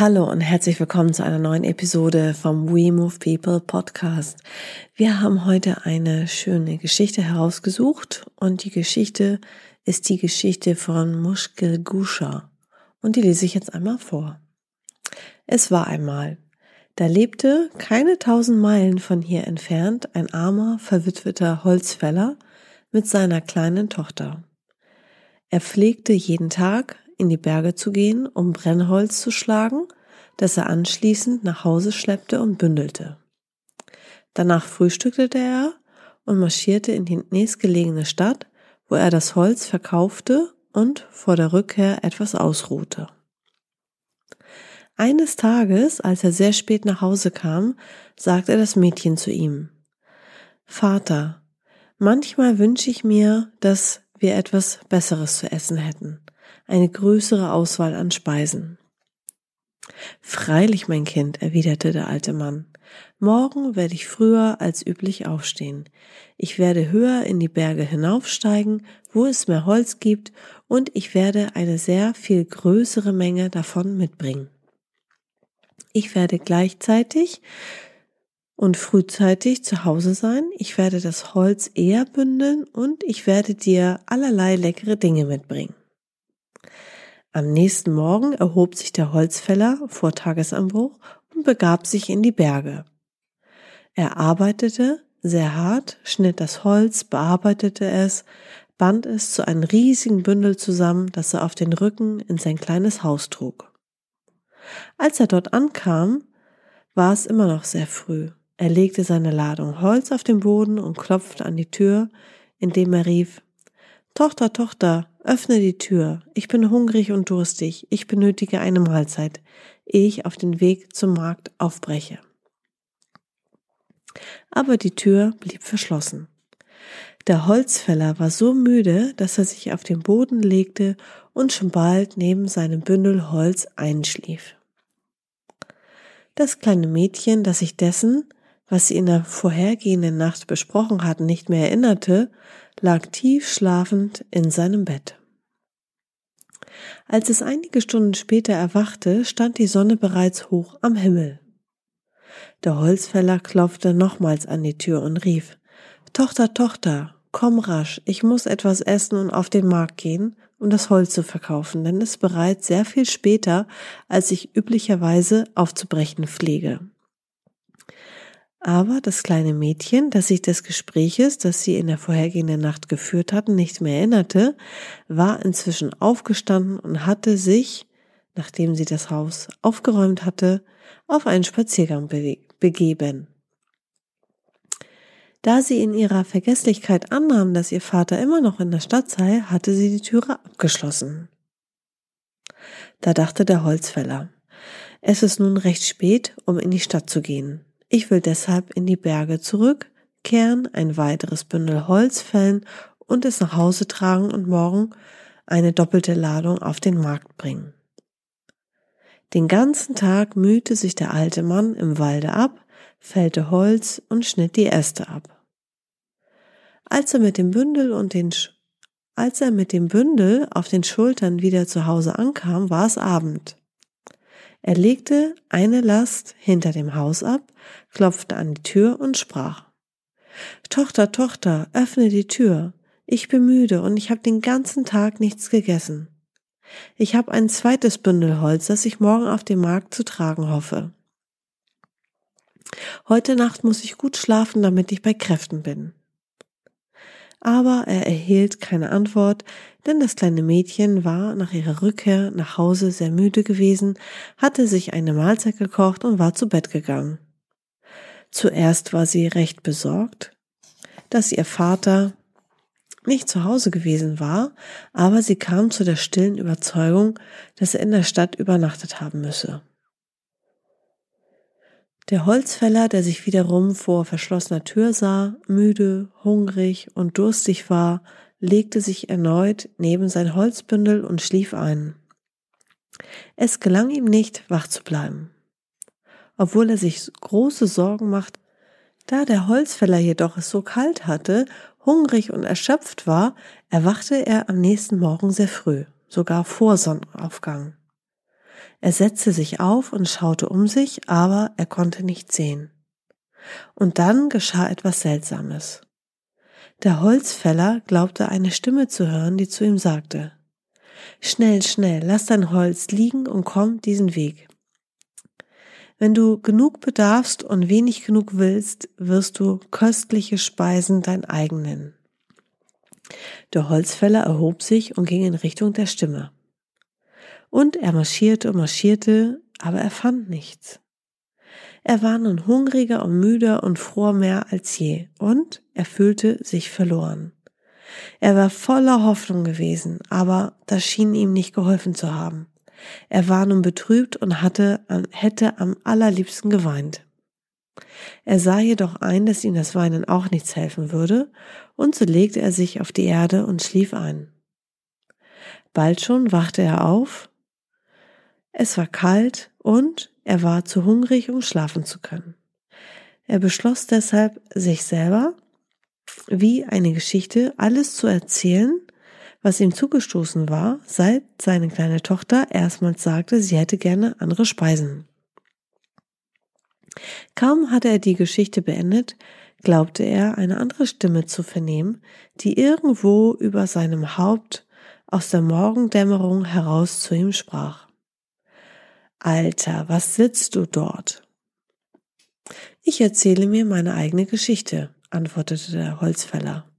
Hallo und herzlich willkommen zu einer neuen Episode vom We Move People Podcast. Wir haben heute eine schöne Geschichte herausgesucht und die Geschichte ist die Geschichte von Mushkil Gusha und die lese ich jetzt einmal vor. Es war einmal, da lebte keine tausend Meilen von hier entfernt ein armer, verwitweter Holzfäller mit seiner kleinen Tochter. Er pflegte jeden Tag in die Berge zu gehen, um Brennholz zu schlagen, das er anschließend nach Hause schleppte und bündelte. Danach frühstückte er und marschierte in die nächstgelegene Stadt, wo er das Holz verkaufte und vor der Rückkehr etwas ausruhte. Eines Tages, als er sehr spät nach Hause kam, sagte das Mädchen zu ihm Vater, manchmal wünsche ich mir, dass wir etwas Besseres zu essen hätten eine größere Auswahl an Speisen. Freilich, mein Kind, erwiderte der alte Mann. Morgen werde ich früher als üblich aufstehen. Ich werde höher in die Berge hinaufsteigen, wo es mehr Holz gibt, und ich werde eine sehr viel größere Menge davon mitbringen. Ich werde gleichzeitig und frühzeitig zu Hause sein. Ich werde das Holz eher bündeln und ich werde dir allerlei leckere Dinge mitbringen. Am nächsten Morgen erhob sich der Holzfäller vor Tagesanbruch und begab sich in die Berge. Er arbeitete sehr hart, schnitt das Holz, bearbeitete es, band es zu einem riesigen Bündel zusammen, das er auf den Rücken in sein kleines Haus trug. Als er dort ankam, war es immer noch sehr früh. Er legte seine Ladung Holz auf den Boden und klopfte an die Tür, indem er rief Tochter, Tochter, öffne die Tür. Ich bin hungrig und durstig. Ich benötige eine Mahlzeit, ehe ich auf den Weg zum Markt aufbreche. Aber die Tür blieb verschlossen. Der Holzfäller war so müde, dass er sich auf den Boden legte und schon bald neben seinem Bündel Holz einschlief. Das kleine Mädchen, das sich dessen, was sie in der vorhergehenden Nacht besprochen hatten, nicht mehr erinnerte, lag tief schlafend in seinem Bett. Als es einige Stunden später erwachte, stand die Sonne bereits hoch am Himmel. Der Holzfäller klopfte nochmals an die Tür und rief Tochter, Tochter, komm rasch, ich muss etwas essen und auf den Markt gehen, um das Holz zu verkaufen, denn es ist bereits sehr viel später, als ich üblicherweise aufzubrechen pflege. Aber das kleine Mädchen, das sich des Gespräches, das sie in der vorhergehenden Nacht geführt hatten, nicht mehr erinnerte, war inzwischen aufgestanden und hatte sich, nachdem sie das Haus aufgeräumt hatte, auf einen Spaziergang begeben. Da sie in ihrer Vergesslichkeit annahm, dass ihr Vater immer noch in der Stadt sei, hatte sie die Türe abgeschlossen. Da dachte der Holzfäller, es ist nun recht spät, um in die Stadt zu gehen. Ich will deshalb in die Berge zurückkehren, ein weiteres Bündel Holz fällen und es nach Hause tragen und morgen eine doppelte Ladung auf den Markt bringen. Den ganzen Tag mühte sich der alte Mann im Walde ab, fällte Holz und schnitt die Äste ab. Als er mit dem Bündel und den als er mit dem Bündel auf den Schultern wieder zu Hause ankam, war es Abend. Er legte eine Last hinter dem Haus ab, klopfte an die Tür und sprach Tochter, Tochter, öffne die Tür. Ich bin müde und ich habe den ganzen Tag nichts gegessen. Ich habe ein zweites Bündel Holz, das ich morgen auf dem Markt zu tragen hoffe. Heute Nacht muss ich gut schlafen, damit ich bei Kräften bin aber er erhielt keine Antwort, denn das kleine Mädchen war nach ihrer Rückkehr nach Hause sehr müde gewesen, hatte sich eine Mahlzeit gekocht und war zu Bett gegangen. Zuerst war sie recht besorgt, dass ihr Vater nicht zu Hause gewesen war, aber sie kam zu der stillen Überzeugung, dass er in der Stadt übernachtet haben müsse. Der Holzfäller, der sich wiederum vor verschlossener Tür sah, müde, hungrig und durstig war, legte sich erneut neben sein Holzbündel und schlief ein. Es gelang ihm nicht, wach zu bleiben. Obwohl er sich große Sorgen machte, da der Holzfäller jedoch es so kalt hatte, hungrig und erschöpft war, erwachte er am nächsten Morgen sehr früh, sogar vor Sonnenaufgang. Er setzte sich auf und schaute um sich, aber er konnte nicht sehen. Und dann geschah etwas Seltsames. Der Holzfäller glaubte eine Stimme zu hören, die zu ihm sagte, Schnell, schnell, lass dein Holz liegen und komm diesen Weg. Wenn du genug bedarfst und wenig genug willst, wirst du köstliche Speisen dein eigen nennen. Der Holzfäller erhob sich und ging in Richtung der Stimme. Und er marschierte und marschierte, aber er fand nichts. Er war nun hungriger und müder und fror mehr als je, und er fühlte sich verloren. Er war voller Hoffnung gewesen, aber das schien ihm nicht geholfen zu haben. Er war nun betrübt und hatte, hätte am allerliebsten geweint. Er sah jedoch ein, dass ihm das Weinen auch nichts helfen würde, und so legte er sich auf die Erde und schlief ein. Bald schon wachte er auf, es war kalt und er war zu hungrig, um schlafen zu können. Er beschloss deshalb, sich selber wie eine Geschichte alles zu erzählen, was ihm zugestoßen war, seit seine kleine Tochter erstmals sagte, sie hätte gerne andere Speisen. Kaum hatte er die Geschichte beendet, glaubte er, eine andere Stimme zu vernehmen, die irgendwo über seinem Haupt aus der Morgendämmerung heraus zu ihm sprach. Alter, was sitzt du dort? Ich erzähle mir meine eigene Geschichte, antwortete der Holzfäller.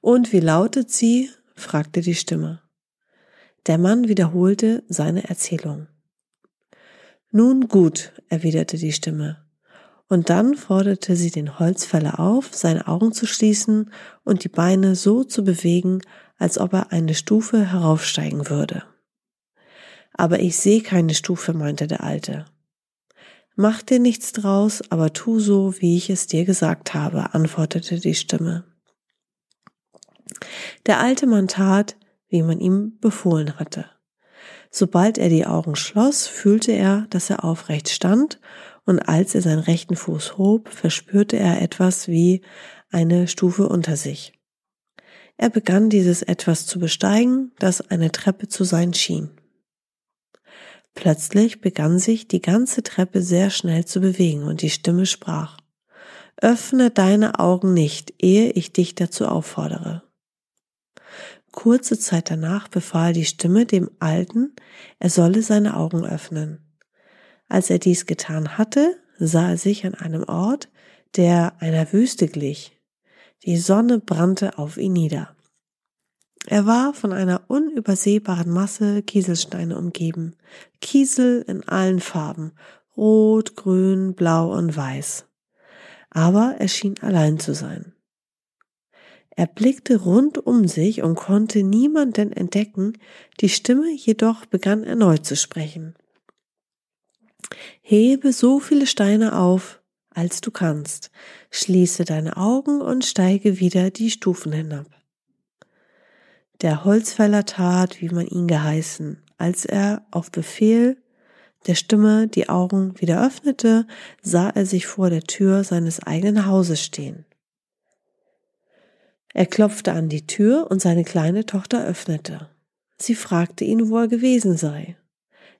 Und wie lautet sie? fragte die Stimme. Der Mann wiederholte seine Erzählung. Nun gut, erwiderte die Stimme. Und dann forderte sie den Holzfäller auf, seine Augen zu schließen und die Beine so zu bewegen, als ob er eine Stufe heraufsteigen würde. Aber ich sehe keine Stufe, meinte der Alte. Mach dir nichts draus, aber tu so, wie ich es dir gesagt habe, antwortete die Stimme. Der alte Mann tat, wie man ihm befohlen hatte. Sobald er die Augen schloss, fühlte er, dass er aufrecht stand, und als er seinen rechten Fuß hob, verspürte er etwas wie eine Stufe unter sich. Er begann dieses etwas zu besteigen, das eine Treppe zu sein schien. Plötzlich begann sich die ganze Treppe sehr schnell zu bewegen und die Stimme sprach Öffne deine Augen nicht, ehe ich dich dazu auffordere. Kurze Zeit danach befahl die Stimme dem Alten, er solle seine Augen öffnen. Als er dies getan hatte, sah er sich an einem Ort, der einer Wüste glich. Die Sonne brannte auf ihn nieder. Er war von einer unübersehbaren Masse Kieselsteine umgeben, Kiesel in allen Farben, rot, grün, blau und weiß. Aber er schien allein zu sein. Er blickte rund um sich und konnte niemanden entdecken, die Stimme jedoch begann erneut zu sprechen. Hebe so viele Steine auf, als du kannst, schließe deine Augen und steige wieder die Stufen hinab. Der Holzfäller tat, wie man ihn geheißen. Als er auf Befehl der Stimme die Augen wieder öffnete, sah er sich vor der Tür seines eigenen Hauses stehen. Er klopfte an die Tür und seine kleine Tochter öffnete. Sie fragte ihn, wo er gewesen sei.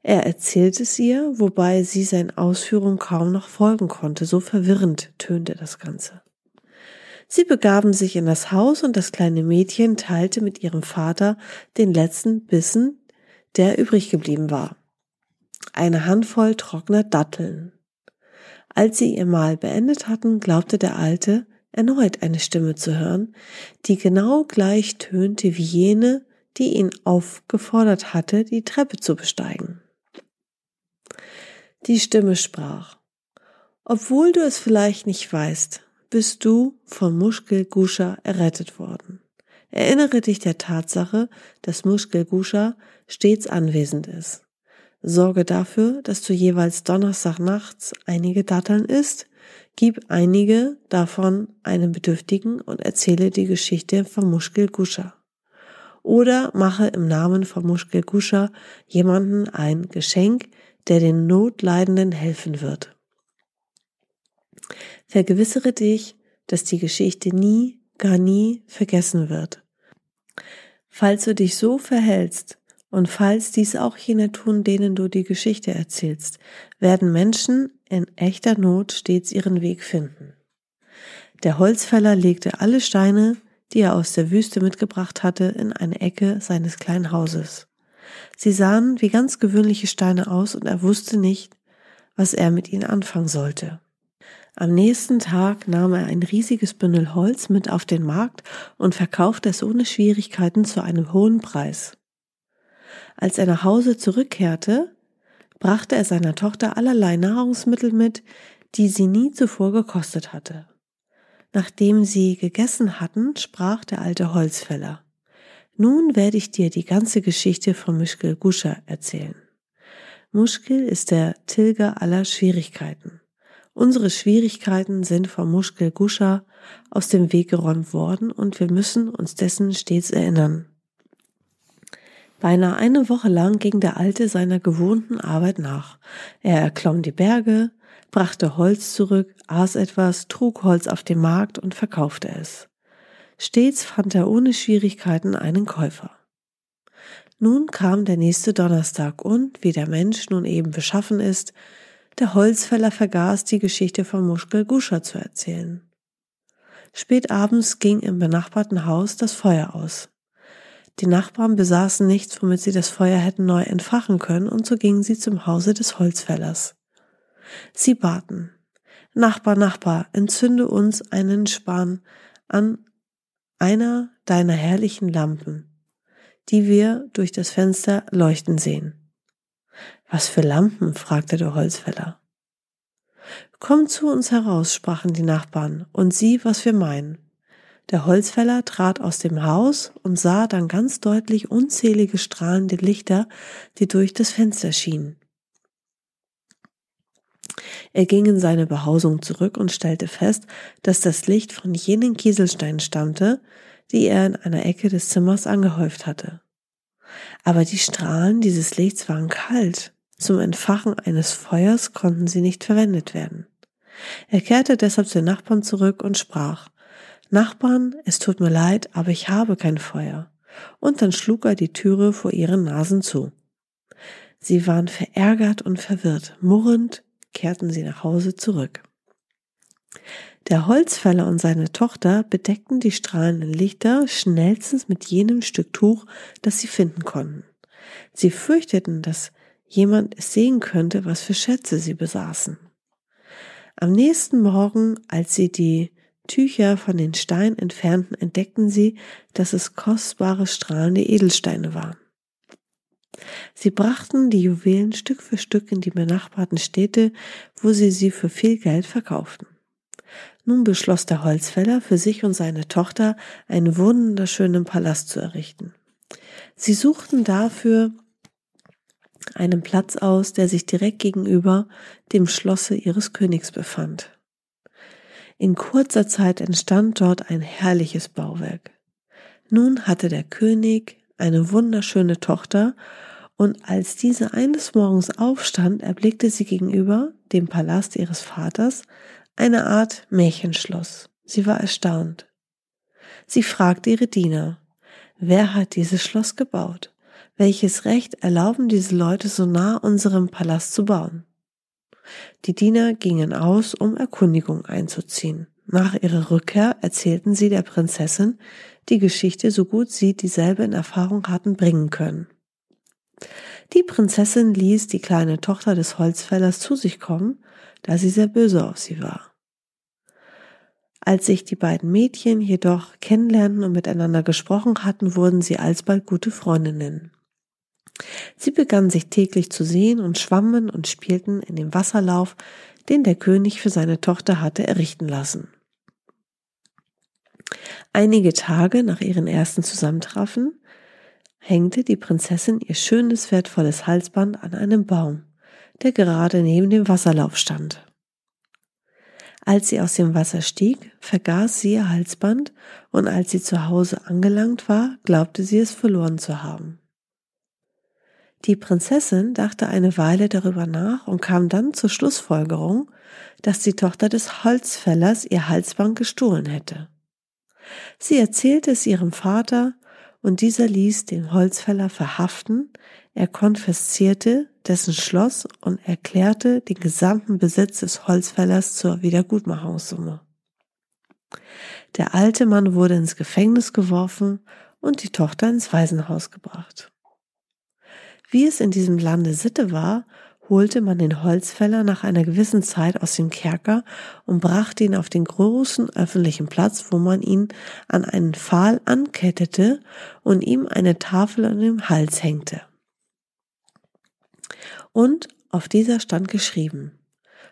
Er erzählte es ihr, wobei sie seinen Ausführungen kaum noch folgen konnte, so verwirrend tönte das Ganze. Sie begaben sich in das Haus und das kleine Mädchen teilte mit ihrem Vater den letzten Bissen, der übrig geblieben war. Eine Handvoll trockener Datteln. Als sie ihr Mahl beendet hatten, glaubte der Alte, erneut eine Stimme zu hören, die genau gleich tönte wie jene, die ihn aufgefordert hatte, die Treppe zu besteigen. Die Stimme sprach, obwohl du es vielleicht nicht weißt, bist du von Muschkelguscha errettet worden. Erinnere dich der Tatsache, dass Muschkelguscha stets anwesend ist. Sorge dafür, dass du jeweils Donnerstag nachts einige Datteln isst, gib einige davon einem Bedürftigen und erzähle die Geschichte von Muschkel Guscha. Oder mache im Namen von Muschkel Guscha jemanden ein Geschenk, der den Notleidenden helfen wird. Vergewissere dich, dass die Geschichte nie, gar nie vergessen wird. Falls du dich so verhältst und falls dies auch jene tun, denen du die Geschichte erzählst, werden Menschen in echter Not stets ihren Weg finden. Der Holzfäller legte alle Steine, die er aus der Wüste mitgebracht hatte, in eine Ecke seines kleinen Hauses. Sie sahen wie ganz gewöhnliche Steine aus und er wusste nicht, was er mit ihnen anfangen sollte. Am nächsten Tag nahm er ein riesiges Bündel Holz mit auf den Markt und verkaufte es ohne Schwierigkeiten zu einem hohen Preis. Als er nach Hause zurückkehrte, brachte er seiner Tochter allerlei Nahrungsmittel mit, die sie nie zuvor gekostet hatte. Nachdem sie gegessen hatten, sprach der alte Holzfäller. Nun werde ich dir die ganze Geschichte von Muschkel Guscha erzählen. Muschkel ist der Tilger aller Schwierigkeiten. Unsere Schwierigkeiten sind vom Muschkel Guscha aus dem Weg geräumt worden und wir müssen uns dessen stets erinnern. Beinahe eine Woche lang ging der Alte seiner gewohnten Arbeit nach. Er erklomm die Berge, brachte Holz zurück, aß etwas, trug Holz auf den Markt und verkaufte es. Stets fand er ohne Schwierigkeiten einen Käufer. Nun kam der nächste Donnerstag und, wie der Mensch nun eben beschaffen ist, der Holzfäller vergaß die Geschichte von Muschkel Guscha zu erzählen. Spät abends ging im benachbarten Haus das Feuer aus. Die Nachbarn besaßen nichts, womit sie das Feuer hätten neu entfachen können, und so gingen sie zum Hause des Holzfällers. Sie baten, Nachbar, Nachbar, entzünde uns einen Span an einer deiner herrlichen Lampen, die wir durch das Fenster leuchten sehen. Was für Lampen? fragte der Holzfäller. Komm zu uns heraus, sprachen die Nachbarn, und sieh, was wir meinen. Der Holzfäller trat aus dem Haus und sah dann ganz deutlich unzählige strahlende Lichter, die durch das Fenster schienen. Er ging in seine Behausung zurück und stellte fest, dass das Licht von jenen Kieselsteinen stammte, die er in einer Ecke des Zimmers angehäuft hatte. Aber die Strahlen dieses Lichts waren kalt. Zum Entfachen eines Feuers konnten sie nicht verwendet werden. Er kehrte deshalb zu den Nachbarn zurück und sprach, Nachbarn, es tut mir leid, aber ich habe kein Feuer. Und dann schlug er die Türe vor ihren Nasen zu. Sie waren verärgert und verwirrt. Murrend kehrten sie nach Hause zurück. Der Holzfäller und seine Tochter bedeckten die strahlenden Lichter schnellstens mit jenem Stück Tuch, das sie finden konnten. Sie fürchteten, dass jemand sehen könnte, was für Schätze sie besaßen. Am nächsten Morgen, als sie die Tücher von den Steinen entfernten, entdeckten sie, dass es kostbare strahlende Edelsteine waren. Sie brachten die Juwelen Stück für Stück in die benachbarten Städte, wo sie sie für viel Geld verkauften. Nun beschloss der Holzfäller für sich und seine Tochter einen wunderschönen Palast zu errichten. Sie suchten dafür einen Platz aus, der sich direkt gegenüber dem Schlosse ihres Königs befand. In kurzer Zeit entstand dort ein herrliches Bauwerk. Nun hatte der König eine wunderschöne Tochter, und als diese eines Morgens aufstand, erblickte sie gegenüber dem Palast ihres Vaters eine Art Märchenschloss. Sie war erstaunt. Sie fragte ihre Diener, wer hat dieses Schloss gebaut? Welches Recht erlauben diese Leute so nah unserem Palast zu bauen? Die Diener gingen aus, um Erkundigung einzuziehen. Nach ihrer Rückkehr erzählten sie der Prinzessin die Geschichte, so gut sie dieselbe in Erfahrung hatten bringen können. Die Prinzessin ließ die kleine Tochter des Holzfällers zu sich kommen, da sie sehr böse auf sie war. Als sich die beiden Mädchen jedoch kennenlernten und miteinander gesprochen hatten, wurden sie alsbald gute Freundinnen. Sie begannen sich täglich zu sehen und schwammen und spielten in dem Wasserlauf, den der König für seine Tochter hatte errichten lassen. Einige Tage nach ihren ersten Zusammentreffen hängte die Prinzessin ihr schönes, wertvolles Halsband an einem Baum, der gerade neben dem Wasserlauf stand. Als sie aus dem Wasser stieg, vergaß sie ihr Halsband, und als sie zu Hause angelangt war, glaubte sie es verloren zu haben. Die Prinzessin dachte eine Weile darüber nach und kam dann zur Schlussfolgerung, dass die Tochter des Holzfällers ihr Halsband gestohlen hätte. Sie erzählte es ihrem Vater, und dieser ließ den Holzfäller verhaften, er konfiszierte dessen Schloss und erklärte den gesamten Besitz des Holzfällers zur Wiedergutmachungssumme. Der alte Mann wurde ins Gefängnis geworfen und die Tochter ins Waisenhaus gebracht. Wie es in diesem Lande Sitte war, holte man den Holzfäller nach einer gewissen Zeit aus dem Kerker und brachte ihn auf den großen öffentlichen Platz, wo man ihn an einen Pfahl ankettete und ihm eine Tafel an dem Hals hängte. Und auf dieser stand geschrieben,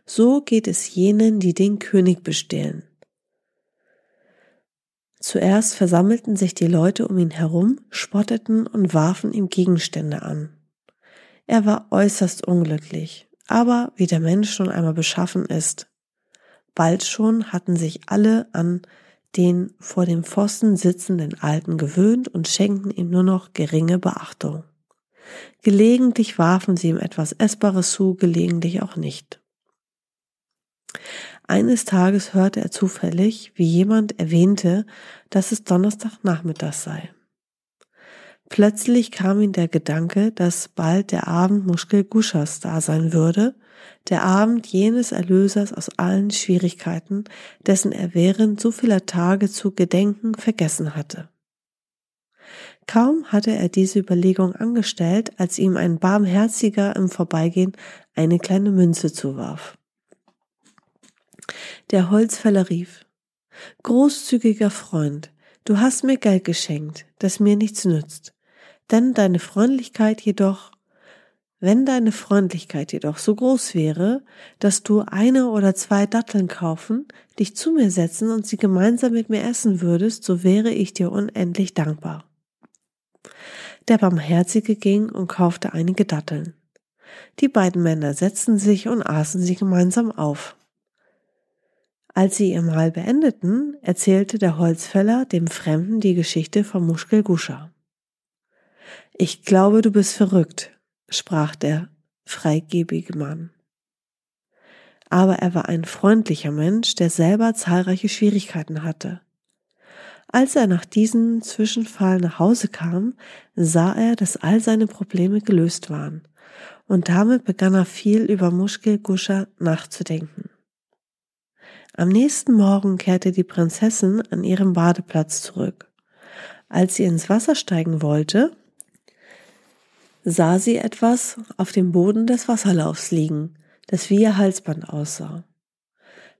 so geht es jenen, die den König bestehlen. Zuerst versammelten sich die Leute um ihn herum, spotteten und warfen ihm Gegenstände an. Er war äußerst unglücklich, aber wie der Mensch schon einmal beschaffen ist. Bald schon hatten sich alle an den vor dem Pfosten sitzenden Alten gewöhnt und schenkten ihm nur noch geringe Beachtung. Gelegentlich warfen sie ihm etwas Essbares zu, gelegentlich auch nicht. Eines Tages hörte er zufällig, wie jemand erwähnte, dass es Donnerstagnachmittag sei. Plötzlich kam ihm der Gedanke, dass bald der Abend Muschkel Guschas da sein würde, der Abend jenes Erlösers aus allen Schwierigkeiten, dessen er während so vieler Tage zu gedenken vergessen hatte. Kaum hatte er diese Überlegung angestellt, als ihm ein Barmherziger im Vorbeigehen eine kleine Münze zuwarf. Der Holzfäller rief, Großzügiger Freund, du hast mir Geld geschenkt, das mir nichts nützt. Denn deine Freundlichkeit jedoch, wenn deine Freundlichkeit jedoch so groß wäre, dass du eine oder zwei Datteln kaufen, dich zu mir setzen und sie gemeinsam mit mir essen würdest, so wäre ich dir unendlich dankbar. Der Barmherzige ging und kaufte einige Datteln. Die beiden Männer setzten sich und aßen sie gemeinsam auf. Als sie ihr Mahl beendeten, erzählte der Holzfäller dem Fremden die Geschichte von Muschkel Guscha. Ich glaube, du bist verrückt, sprach der freigebige Mann. Aber er war ein freundlicher Mensch, der selber zahlreiche Schwierigkeiten hatte. Als er nach diesem Zwischenfall nach Hause kam, sah er, dass all seine Probleme gelöst waren, und damit begann er viel über Muschkel Guscha nachzudenken. Am nächsten Morgen kehrte die Prinzessin an ihrem Badeplatz zurück. Als sie ins Wasser steigen wollte, sah sie etwas auf dem Boden des Wasserlaufs liegen, das wie ihr Halsband aussah.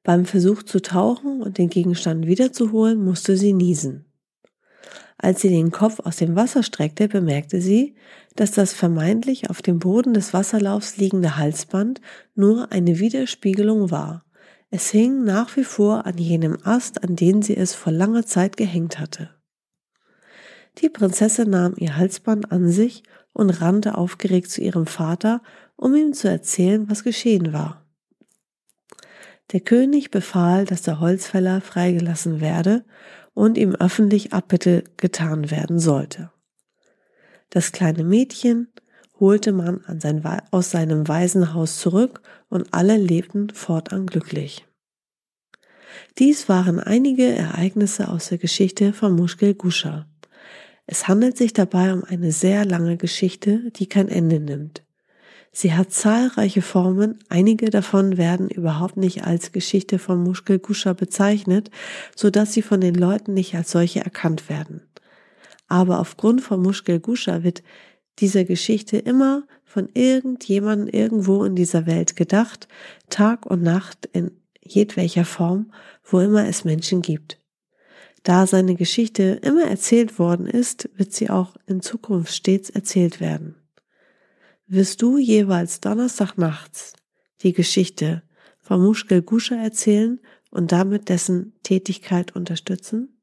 Beim Versuch zu tauchen und den Gegenstand wiederzuholen, musste sie niesen. Als sie den Kopf aus dem Wasser streckte, bemerkte sie, dass das vermeintlich auf dem Boden des Wasserlaufs liegende Halsband nur eine Widerspiegelung war. Es hing nach wie vor an jenem Ast, an den sie es vor langer Zeit gehängt hatte. Die Prinzessin nahm ihr Halsband an sich und rannte aufgeregt zu ihrem Vater, um ihm zu erzählen, was geschehen war. Der König befahl, dass der Holzfäller freigelassen werde und ihm öffentlich Abbitte getan werden sollte. Das kleine Mädchen holte man sein, aus seinem Waisenhaus zurück und alle lebten fortan glücklich. Dies waren einige Ereignisse aus der Geschichte von Muschkel Guscha. Es handelt sich dabei um eine sehr lange Geschichte, die kein Ende nimmt. Sie hat zahlreiche Formen, einige davon werden überhaupt nicht als Geschichte von Muschelguscha bezeichnet, so dass sie von den Leuten nicht als solche erkannt werden. Aber aufgrund von Muschelguscha wird dieser Geschichte immer von irgendjemandem irgendwo in dieser Welt gedacht, Tag und Nacht in jedwelcher Form, wo immer es Menschen gibt. Da seine Geschichte immer erzählt worden ist, wird sie auch in Zukunft stets erzählt werden. Wirst du jeweils Donnerstag nachts die Geschichte von Muschkel Guscha erzählen und damit dessen Tätigkeit unterstützen?